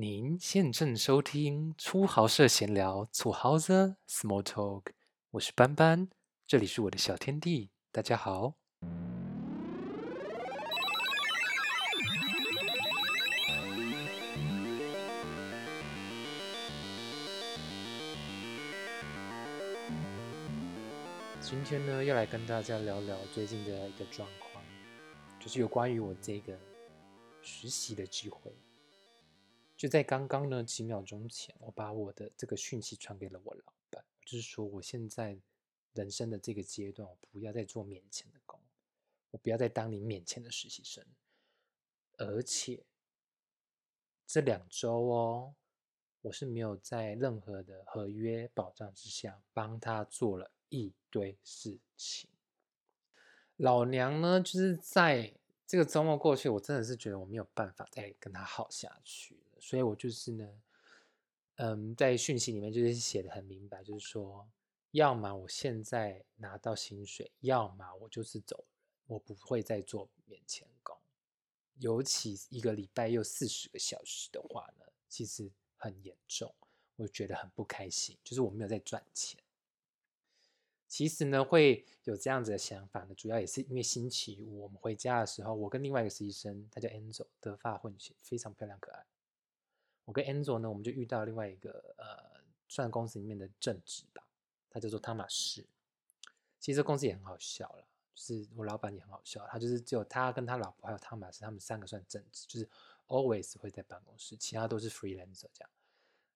您现正收听粗豪社闲聊，粗豪子 Small Talk，我是班班，这里是我的小天地，大家好。今天呢，要来跟大家聊聊最近的一个状况，就是有关于我这个实习的机会。就在刚刚呢，几秒钟前，我把我的这个讯息传给了我老板，就是说我现在人生的这个阶段，我不要再做免钱的工，我不要再当你免钱的实习生，而且这两周哦，我是没有在任何的合约保障之下帮他做了一堆事情。老娘呢，就是在这个周末过去，我真的是觉得我没有办法再跟他好下去。所以我就是呢，嗯，在讯息里面就是写的很明白，就是说，要么我现在拿到薪水，要么我就是走人，我不会再做免签工。尤其一个礼拜又四十个小时的话呢，其实很严重，我觉得很不开心，就是我没有在赚钱。其实呢，会有这样子的想法呢，主要也是因为星期五我们回家的时候，我跟另外一个实习生，他叫 Angel，德发混血，非常漂亮可爱。我跟 Angel 呢，我们就遇到另外一个呃，算公司里面的正职吧，他叫做汤马士。其实公司也很好笑了，就是我老板也很好笑，他就是只有他跟他老婆还有汤马士，他们三个算正职，就是 always 会在办公室，其他都是 freelancer 这样。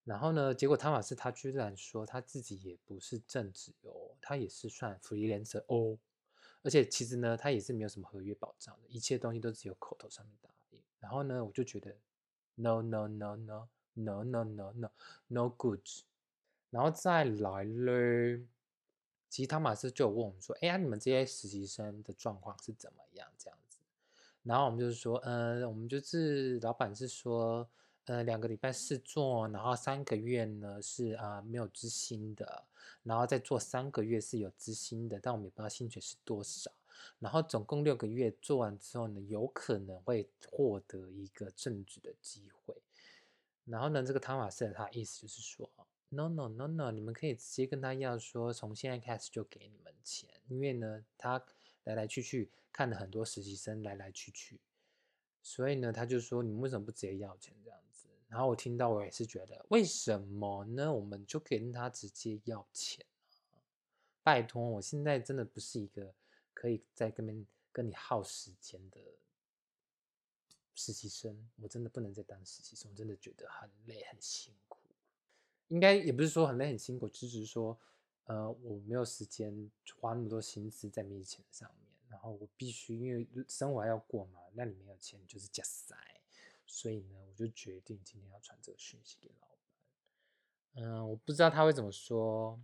然后呢，结果汤马士他居然说他自己也不是正职哦，他也是算 freelancer 哦，而且其实呢，他也是没有什么合约保障的，一切东西都只有口头上面答应。然后呢，我就觉得。No no no no no no no no no goods，然后再来嘞，其实汤马斯就有问我们说，哎呀，你们这些实习生的状况是怎么样？这样子，然后我们就是说，呃，我们就是老板是说，呃，两个礼拜试做，然后三个月呢是啊没有资薪的，然后再做三个月是有资薪的，但我们也不知道薪水是多少。然后总共六个月做完之后呢，有可能会获得一个正职的机会。然后呢，这个汤马斯他意思就是说，no no no no，你们可以直接跟他要说，从现在开始就给你们钱，因为呢，他来来去去看了很多实习生来来去去，所以呢，他就说你们为什么不直接要钱这样子？然后我听到我也是觉得，为什么呢？我们就跟他直接要钱拜托，我现在真的不是一个。可以在跟边跟你耗时间的实习生，我真的不能再当实习生，我真的觉得很累很辛苦。应该也不是说很累很辛苦，只是说，呃，我没有时间花那么多心思在面前上面，然后我必须因为生活还要过嘛，那你没有钱就是假塞，所以呢，我就决定今天要传这个讯息给老板。嗯，我不知道他会怎么说。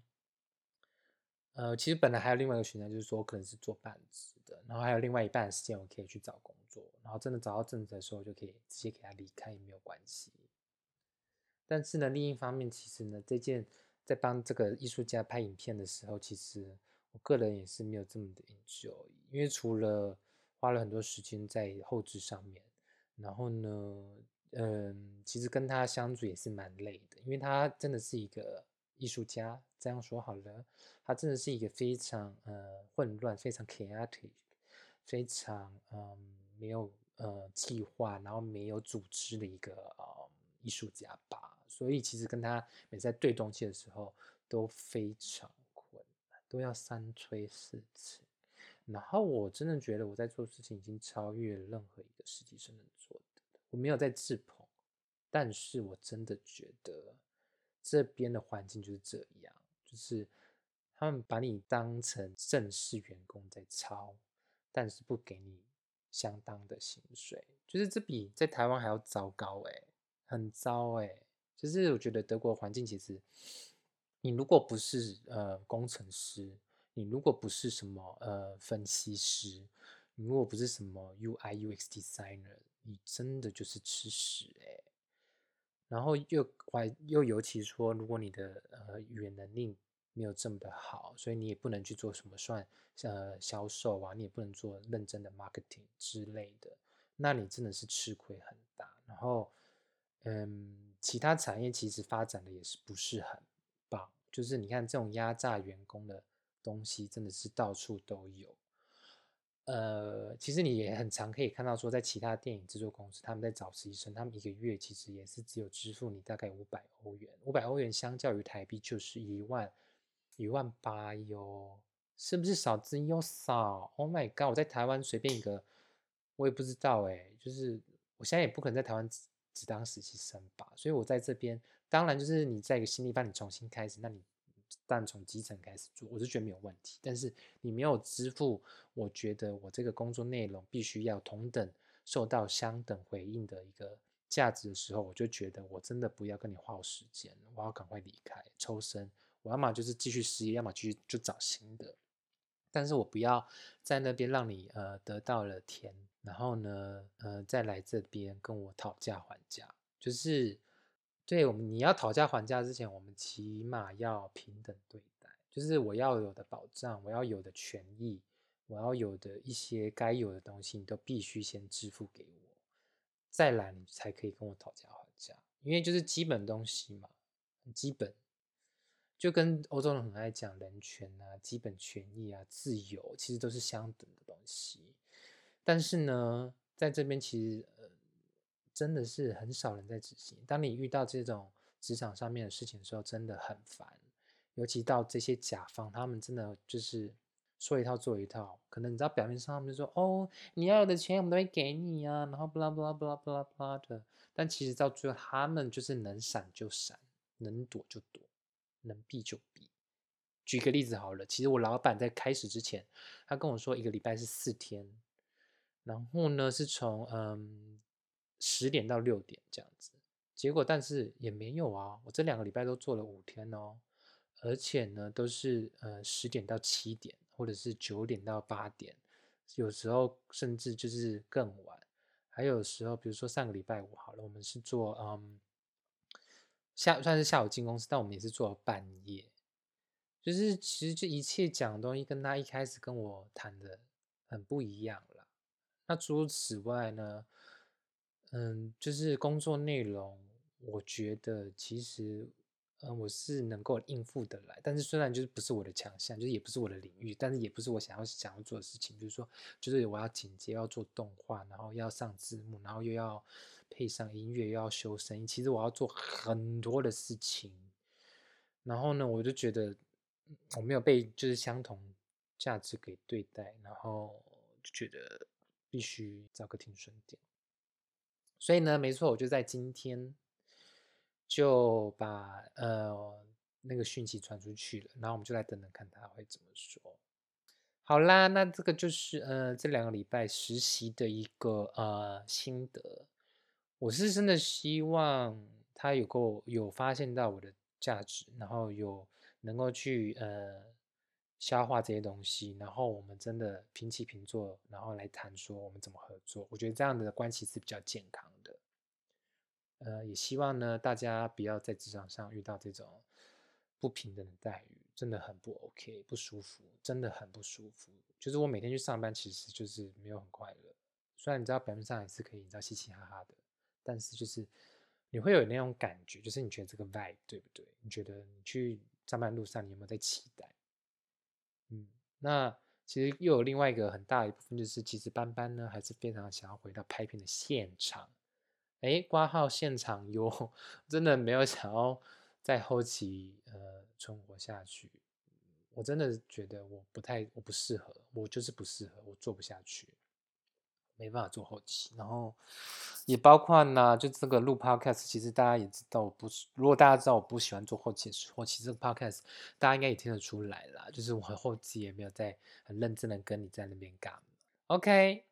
呃，其实本来还有另外一个选项，就是说可能是做半职的，然后还有另外一半时间我可以去找工作，然后真的找到正职的时候就可以直接给他离开也没有关系。但是呢，另一方面，其实呢，这件在帮这个艺术家拍影片的时候，其实我个人也是没有这么的 enjoy，因为除了花了很多时间在后置上面，然后呢，嗯，其实跟他相处也是蛮累的，因为他真的是一个。艺术家这样说好了，他真的是一个非常呃混乱、非常 chaotic、非常嗯没有呃计划，然后没有组织的一个呃艺术家吧。所以其实跟他每在对东西的时候都非常困难，都要三催四请。然后我真的觉得我在做事情已经超越任何一个实习生能做的。我没有在自捧，但是我真的觉得。这边的环境就是这样，就是他们把你当成正式员工在操，但是不给你相当的薪水，就是这比在台湾还要糟糕哎，很糟哎。就是我觉得德国环境其实，你如果不是呃工程师，你如果不是什么呃分析师，你如果不是什么 UI UX designer，你真的就是吃屎哎。然后又还又尤其说，如果你的呃语言能力没有这么的好，所以你也不能去做什么算呃销售啊，你也不能做认真的 marketing 之类的，那你真的是吃亏很大。然后，嗯，其他产业其实发展的也是不是很棒，就是你看这种压榨员工的东西真的是到处都有。呃，其实你也很常可以看到说，在其他电影制作公司，他们在找实习生，他们一个月其实也是只有支付你大概五百欧元，五百欧元相较于台币就是一万一万八哟，是不是少之又少？Oh my god！我在台湾随便一个，我也不知道哎，就是我现在也不可能在台湾只只当实习生吧，所以我在这边，当然就是你在一个新地方，你重新开始，那你。但从基层开始做，我是觉得没有问题。但是你没有支付，我觉得我这个工作内容必须要同等受到相等回应的一个价值的时候，我就觉得我真的不要跟你耗时间，我要赶快离开抽身。我要么就是继续失业，要么继续就找新的。但是我不要在那边让你呃得到了甜，然后呢呃再来这边跟我讨价还价，就是。对我们，你要讨价还价之前，我们起码要平等对待，就是我要有的保障，我要有的权益，我要有的一些该有的东西，你都必须先支付给我，再来你才可以跟我讨价还价，因为就是基本东西嘛，基本，就跟欧洲人很爱讲人权啊、基本权益啊、自由，其实都是相等的东西，但是呢，在这边其实。真的是很少人在执行。当你遇到这种职场上面的事情的时候，真的很烦。尤其到这些甲方，他们真的就是说一套做一套。可能你知道表面上他们就说：“哦，你要有的钱我们都会给你啊。”然后不啦不啦不啦不啦不啦的。但其实到最后，他们就是能闪就闪，能躲就躲，能避就避。举个例子好了，其实我老板在开始之前，他跟我说一个礼拜是四天，然后呢是从嗯。十点到六点这样子，结果但是也没有啊，我这两个礼拜都做了五天哦，而且呢都是呃十点到七点，或者是九点到八点，有时候甚至就是更晚，还有时候比如说上个礼拜五好了，我们是做嗯下算是下午进公司，但我们也是做了半夜，就是其实这一切讲的东西跟他一开始跟我谈的很不一样了。那除此之外呢？嗯，就是工作内容，我觉得其实，嗯，我是能够应付的来。但是虽然就是不是我的强项，就是也不是我的领域，但是也不是我想要想要做的事情。比如说，就是我要剪接，要做动画，然后要上字幕，然后又要配上音乐，又要修声音。其实我要做很多的事情。然后呢，我就觉得我没有被就是相同价值给对待，然后就觉得必须找个停损点。所以呢，没错，我就在今天就把呃那个讯息传出去了，然后我们就来等等看他会怎么说。好啦，那这个就是呃这两个礼拜实习的一个呃心得。我是真的希望他有够有发现到我的价值，然后有能够去呃。消化这些东西，然后我们真的平起平坐，然后来谈说我们怎么合作。我觉得这样的关系是比较健康的。呃，也希望呢大家不要在职场上遇到这种不平等的待遇，真的很不 OK，不舒服，真的很不舒服。就是我每天去上班，其实就是没有很快乐。虽然你知道表面上也是可以，你知道嘻嘻哈哈的，但是就是你会有那种感觉，就是你觉得这个 vibe 对不对？你觉得你去上班路上，你有没有在期待？嗯，那其实又有另外一个很大一部分，就是其实班班呢还是非常想要回到拍片的现场。哎，挂号现场哟，真的没有想要在后期呃存活下去。我真的觉得我不太，我不适合，我就是不适合，我做不下去。没办法做后期，然后也包括呢，就这个录 podcast，其实大家也知道，我不是如果大家知道我不喜欢做后期的时候，其实这个 podcast 大家应该也听得出来啦，就是我后期也没有在很认真的跟你在那边干。OK。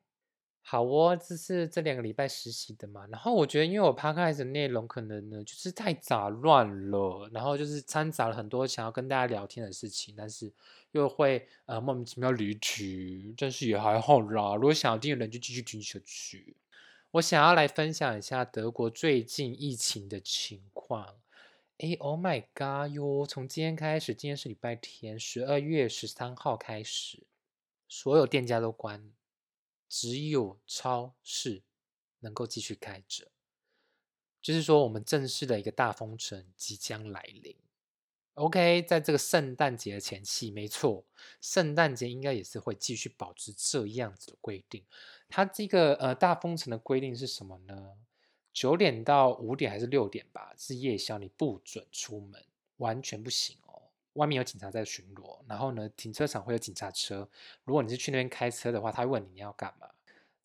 好哦，这是这两个礼拜实习的嘛，然后我觉得，因为我 p 开始的内容可能呢就是太杂乱了，然后就是掺杂了很多想要跟大家聊天的事情，但是又会呃莫名其妙离题，但是也还好啦。如果想要听的人就继续听下去。我想要来分享一下德国最近疫情的情况。哎，Oh my god 哟！从今天开始，今天是礼拜天，十二月十三号开始，所有店家都关。只有超市能够继续开着，就是说我们正式的一个大封城即将来临。OK，在这个圣诞节的前期，没错，圣诞节应该也是会继续保持这样子的规定。它这个呃大封城的规定是什么呢？九点到五点还是六点吧，是夜宵，你不准出门，完全不行。外面有警察在巡逻，然后呢，停车场会有警察车。如果你是去那边开车的话，他会问你你要干嘛。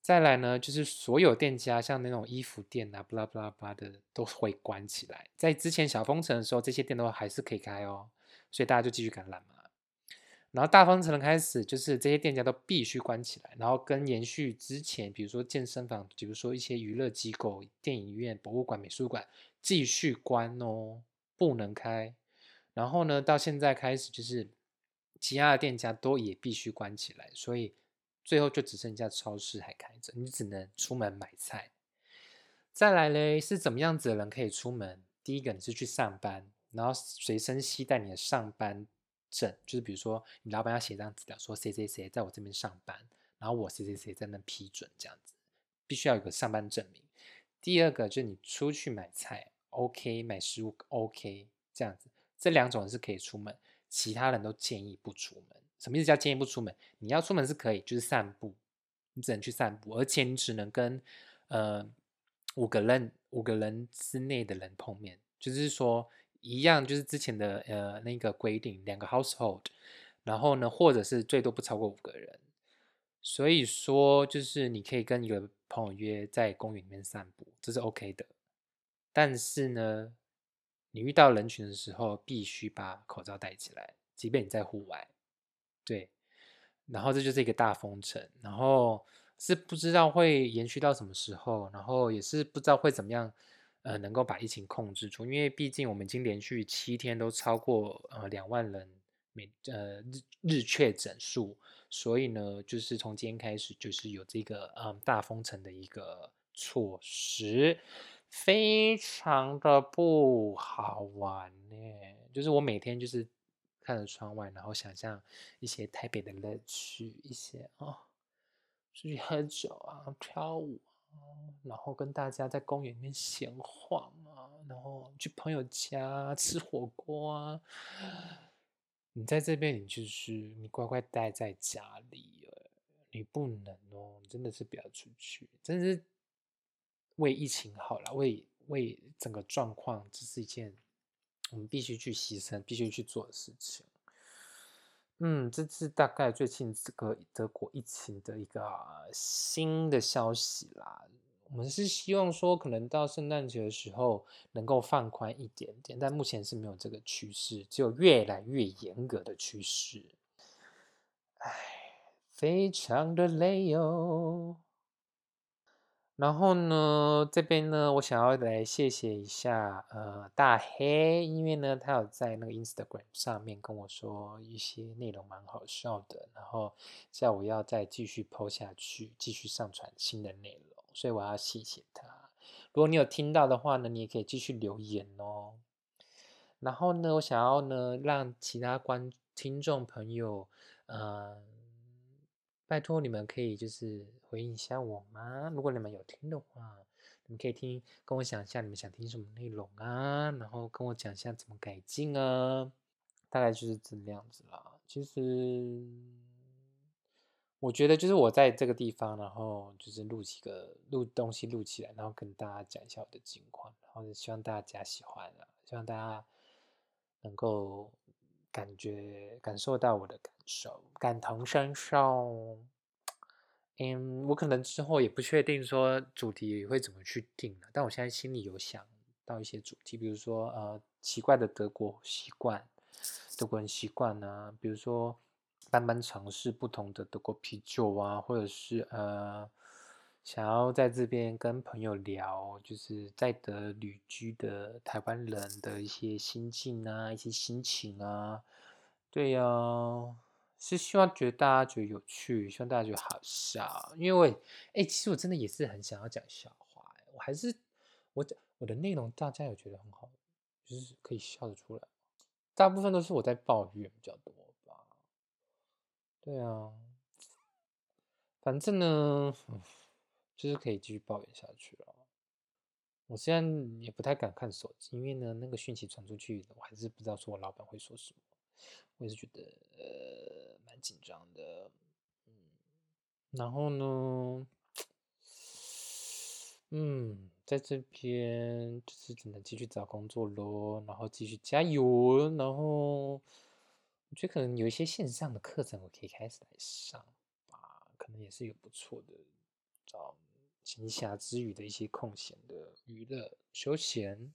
再来呢，就是所有店家，像那种衣服店啊，巴拉巴拉巴的，都会关起来。在之前小封城的时候，这些店都还是可以开哦，所以大家就继续敢揽嘛。然后大封城的开始，就是这些店家都必须关起来，然后跟延续之前，比如说健身房，比如说一些娱乐机构、电影院、博物馆、美术馆，继续关哦，不能开。然后呢，到现在开始，就是其他的店家都也必须关起来，所以。最后就只剩下超市还开着，你只能出门买菜。再来嘞，是怎么样子的人可以出门？第一个，你是去上班，然后随身携带你的上班证，就是比如说你老板要写一张纸条，说谁谁谁在我这边上班，然后我谁谁谁在那批准，这样子，必须要有个上班证明。第二个就是你出去买菜，OK，买食物 OK，这样子，这两种人是可以出门，其他人都建议不出门。什么意思叫建议不出门？你要出门是可以，就是散步，你只能去散步，而且你只能跟呃五个人五个人之内的人碰面，就是说一样，就是之前的呃那个规定，两个 household，然后呢，或者是最多不超过五个人。所以说，就是你可以跟一个朋友约在公园里面散步，这是 OK 的。但是呢，你遇到人群的时候，必须把口罩戴起来，即便你在户外。对，然后这就是一个大封城，然后是不知道会延续到什么时候，然后也是不知道会怎么样，呃，能够把疫情控制住，因为毕竟我们已经连续七天都超过呃两万人每呃日日确诊数，所以呢，就是从今天开始就是有这个嗯大封城的一个措施，非常的不好玩呢，就是我每天就是。看着窗外，然后想象一些台北的乐趣，一些哦，出去喝酒啊，跳舞啊，然后跟大家在公园里面闲晃啊，然后去朋友家吃火锅啊。你在这边，你就是你乖乖待在家里你不能哦，真的是不要出去，真的是为疫情好了，为为整个状况，这是一件。我们必须去牺牲，必须去做的事情。嗯，这是大概最近这个德国疫情的一个新的消息啦。我们是希望说，可能到圣诞节的时候能够放宽一点点，但目前是没有这个趋势，只有越来越严格的趋势。唉，非常的累哦。然后呢，这边呢，我想要来谢谢一下呃大黑，因为呢，他有在那个 Instagram 上面跟我说一些内容蛮好笑的，然后叫我要再继续 PO 下去，继续上传新的内容，所以我要谢谢他。如果你有听到的话呢，你也可以继续留言哦。然后呢，我想要呢让其他观听众朋友，嗯。拜托你们可以就是回应一下我吗？如果你们有听的话，你们可以听，跟我讲一下你们想听什么内容啊，然后跟我讲一下怎么改进啊，大概就是这样子啦。其实我觉得就是我在这个地方，然后就是录几个录东西录起来，然后跟大家讲一下我的近况，然后希望大家喜欢啊，希望大家能够。感觉感受到我的感受，感同身受。嗯，我可能之后也不确定说主题会怎么去定，但我现在心里有想到一些主题，比如说呃奇怪的德国习惯，德国人习惯呢，比如说慢慢尝试不同的德国啤酒啊，或者是呃。想要在这边跟朋友聊，就是在德旅居的台湾人的一些心境啊，一些心情啊，对呀，是希望觉得大家觉得有趣，希望大家觉得好笑。因为我，哎，其实我真的也是很想要讲笑话，我还是我讲我的内容，大家有觉得很好，就是可以笑得出来。大部分都是我在抱怨比较多吧，对啊，反正呢。就是可以继续抱怨下去了。我现在也不太敢看手机，因为呢，那个讯息传出去，我还是不知道说我老板会说什么，我也是觉得呃蛮紧张的，嗯，然后呢，嗯，在这边就是只能继续找工作咯，然后继续加油，然后我觉得可能有一些线上的课程我可以开始来上吧，可能也是一个不错的找。闲暇之余的一些空闲的娱乐休闲，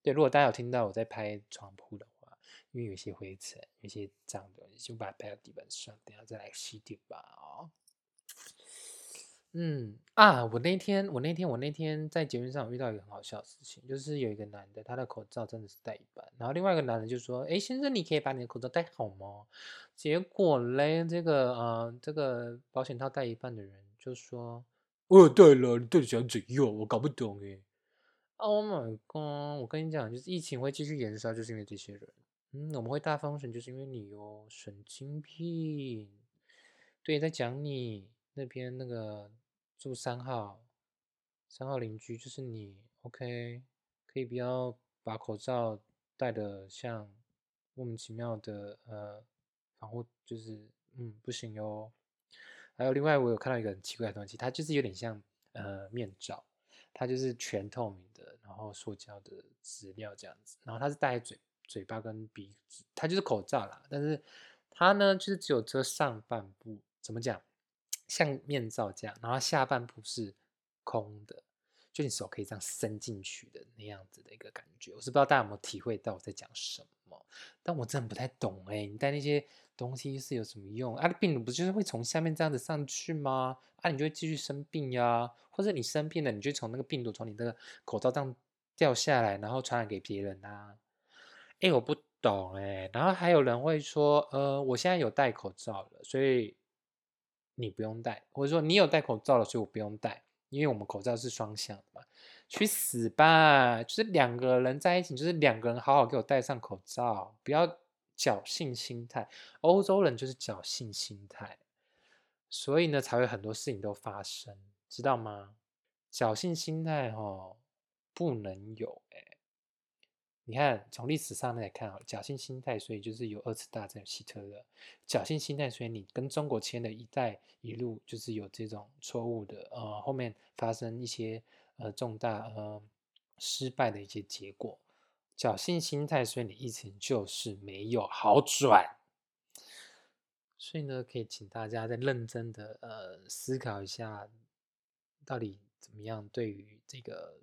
对，如果大家有听到我在拍床铺的话，因为有些灰尘，有些脏的东西，就把它拍到地板上，等下再来洗掉吧。哦，嗯啊，我那天，我那天，我那天在节目上遇到一个很好笑的事情，就是有一个男的，他的口罩真的是戴一半，然后另外一个男的就说：“哎，先生，你可以把你的口罩戴好吗？”结果嘞，这个呃，这个保险套戴一半的人就说。哦，对了，你到底想怎样？我搞不懂哎。Oh my god！我跟你讲，就是疫情会继续延烧，就是因为这些人。嗯，我们会大封神，就是因为你哦，神经病。对，在讲你那边那个住三号，三号邻居就是你。OK，可以不要把口罩戴的像莫名其妙的呃防护，就是嗯不行哟。还有另外，我有看到一个很奇怪的东西，它就是有点像呃面罩，它就是全透明的，然后塑胶的纸料这样子，然后它是戴在嘴嘴巴跟鼻子，它就是口罩啦，但是它呢就是只有遮上半部，怎么讲，像面罩这样，然后下半部是空的，就你手可以这样伸进去的那样子的一个感觉，我是不知道大家有没有体会到我在讲什么，但我真的不太懂哎，你戴那些。东西是有什么用啊？病毒不就是会从下面这样子上去吗？啊，你就会继续生病呀，或者你生病了，你就从那个病毒从你的口罩上掉下来，然后传染给别人啊？哎，我不懂哎。然后还有人会说，呃，我现在有戴口罩了，所以你不用戴，或者说你有戴口罩了，所以我不用戴，因为我们口罩是双向的嘛。去死吧！就是两个人在一起，就是两个人好好给我戴上口罩，不要。侥幸心态，欧洲人就是侥幸心态，所以呢才会很多事情都发生，知道吗？侥幸心态哦，不能有哎。你看从历史上来看啊，侥幸心态，所以就是有二次大战希特勒，侥幸心态，所以你跟中国签的一带一路就是有这种错误的，呃，后面发生一些呃重大呃失败的一些结果。侥幸心态，所以你疫情就是没有好转。所以呢，可以请大家再认真的呃思考一下，到底怎么样对于这个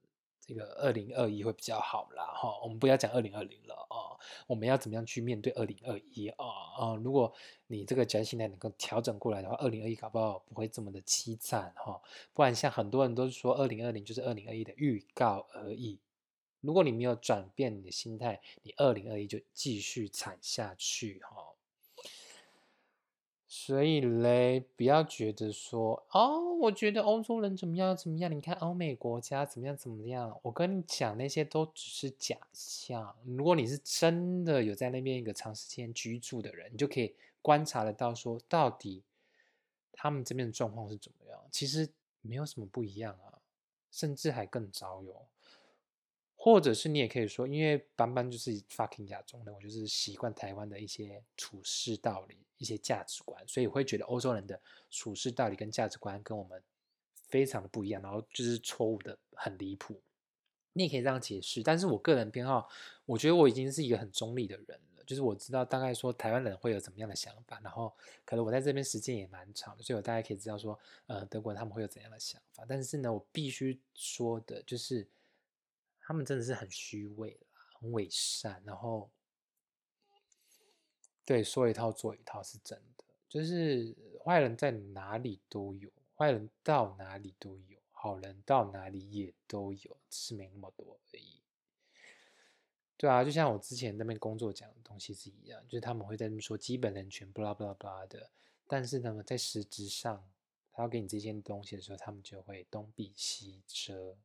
这个二零二一会比较好啦哈。我们不要讲二零二零了啊，我们要怎么样去面对二零二一啊啊？如果你这个侥幸心态能够调整过来的话，二零二一搞不好不会这么的凄惨哈。不然像很多人都是说二零二零就是二零二一的预告而已。如果你没有转变你的心态，你二零二一就继续惨下去哈。所以嘞，不要觉得说哦，我觉得欧洲人怎么样怎么样，你看欧美国家怎么样怎么样。我跟你讲，那些都只是假象。如果你是真的有在那边一个长时间居住的人，你就可以观察得到，说到底他们这边的状况是怎么样。其实没有什么不一样啊，甚至还更糟哟。或者是你也可以说，因为班班就是 fucking 亚洲人，我就是习惯台湾的一些处事道理、一些价值观，所以我会觉得欧洲人的处事道理跟价值观跟我们非常的不一样，然后就是错误的很离谱。你也可以这样解释，但是我个人偏好，我觉得我已经是一个很中立的人了，就是我知道大概说台湾人会有怎么样的想法，然后可能我在这边时间也蛮长的，所以我大概可以知道说，呃，德国人他们会有怎样的想法。但是呢，我必须说的就是。他们真的是很虚伪很伪善，然后对说一套做一套是真的，就是坏人在哪里都有，坏人到哪里都有，好人到哪里也都有，只是没那么多而已。对啊，就像我之前那边工作讲的东西是一样，就是他们会在那边说基本人权，巴拉巴拉巴拉的，但是呢，在实质上，他要给你这件东西的时候，他们就会东避西遮。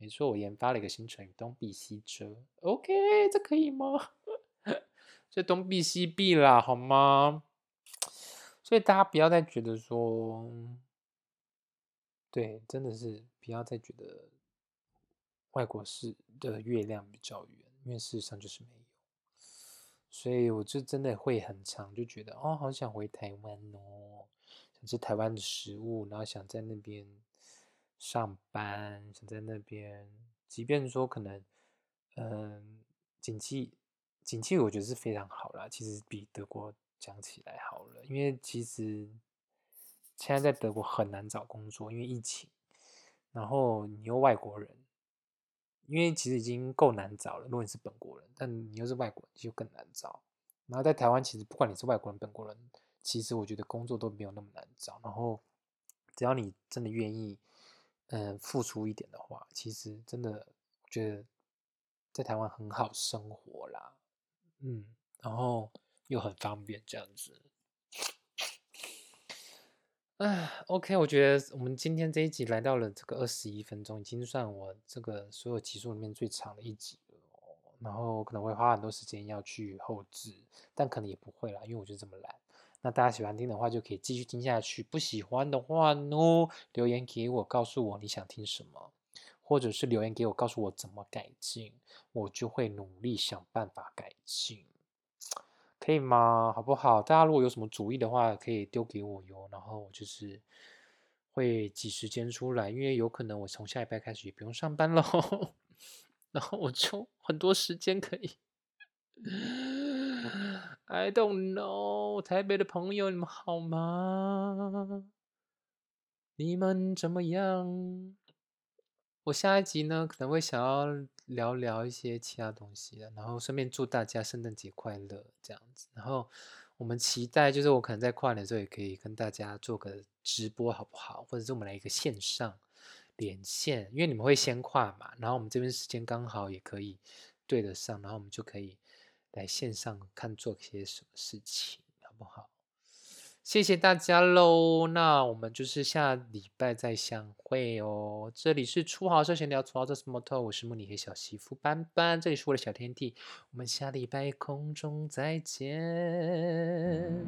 没错，我研发了一个新成语“东避西遮”。OK，这可以吗？这东避西避啦，好吗？所以大家不要再觉得说，对，真的是不要再觉得外国是的月亮比较圆，因为事实上就是没有，所以我就真的会很长，就觉得哦，好想回台湾哦，想吃台湾的食物，然后想在那边上班，想在那边，即便说可能，嗯，景气，景气我觉得是非常好啦，其实比德国讲起来好了，因为其实现在在德国很难找工作，因为疫情，然后你又外国人。因为其实已经够难找了，如果你是本国人，但你又是外国人，就更难找。然后在台湾，其实不管你是外国人、本国人，其实我觉得工作都没有那么难找。然后只要你真的愿意，嗯，付出一点的话，其实真的觉得在台湾很好生活啦，嗯，然后又很方便这样子。哎，OK，我觉得我们今天这一集来到了这个二十一分钟，已经算我这个所有集数里面最长的一集了。然后可能会花很多时间要去后置，但可能也不会啦，因为我就这么懒。那大家喜欢听的话，就可以继续听下去；不喜欢的话呢，留言给我，告诉我你想听什么，或者是留言给我，告诉我怎么改进，我就会努力想办法改进。可以吗？好不好？大家如果有什么主意的话，可以丢给我哟。然后我就是会挤时间出来，因为有可能我从下一拜开始也不用上班喽。然后我就很多时间可以。I don't know，台北的朋友你们好吗？你们怎么样？我下一集呢，可能会想要聊聊一些其他东西的，然后顺便祝大家圣诞节快乐这样子。然后我们期待，就是我可能在跨年的时候也可以跟大家做个直播，好不好？或者是我们来一个线上连线，因为你们会先跨嘛，然后我们这边时间刚好也可以对得上，然后我们就可以来线上看做些什么事情，好不好？谢谢大家喽，那我们就是下礼拜再相会哦。这里是初豪社闲聊，初豪这是摩托，我是慕尼黑小媳妇班班，这里是我的小天地，我们下礼拜空中再见。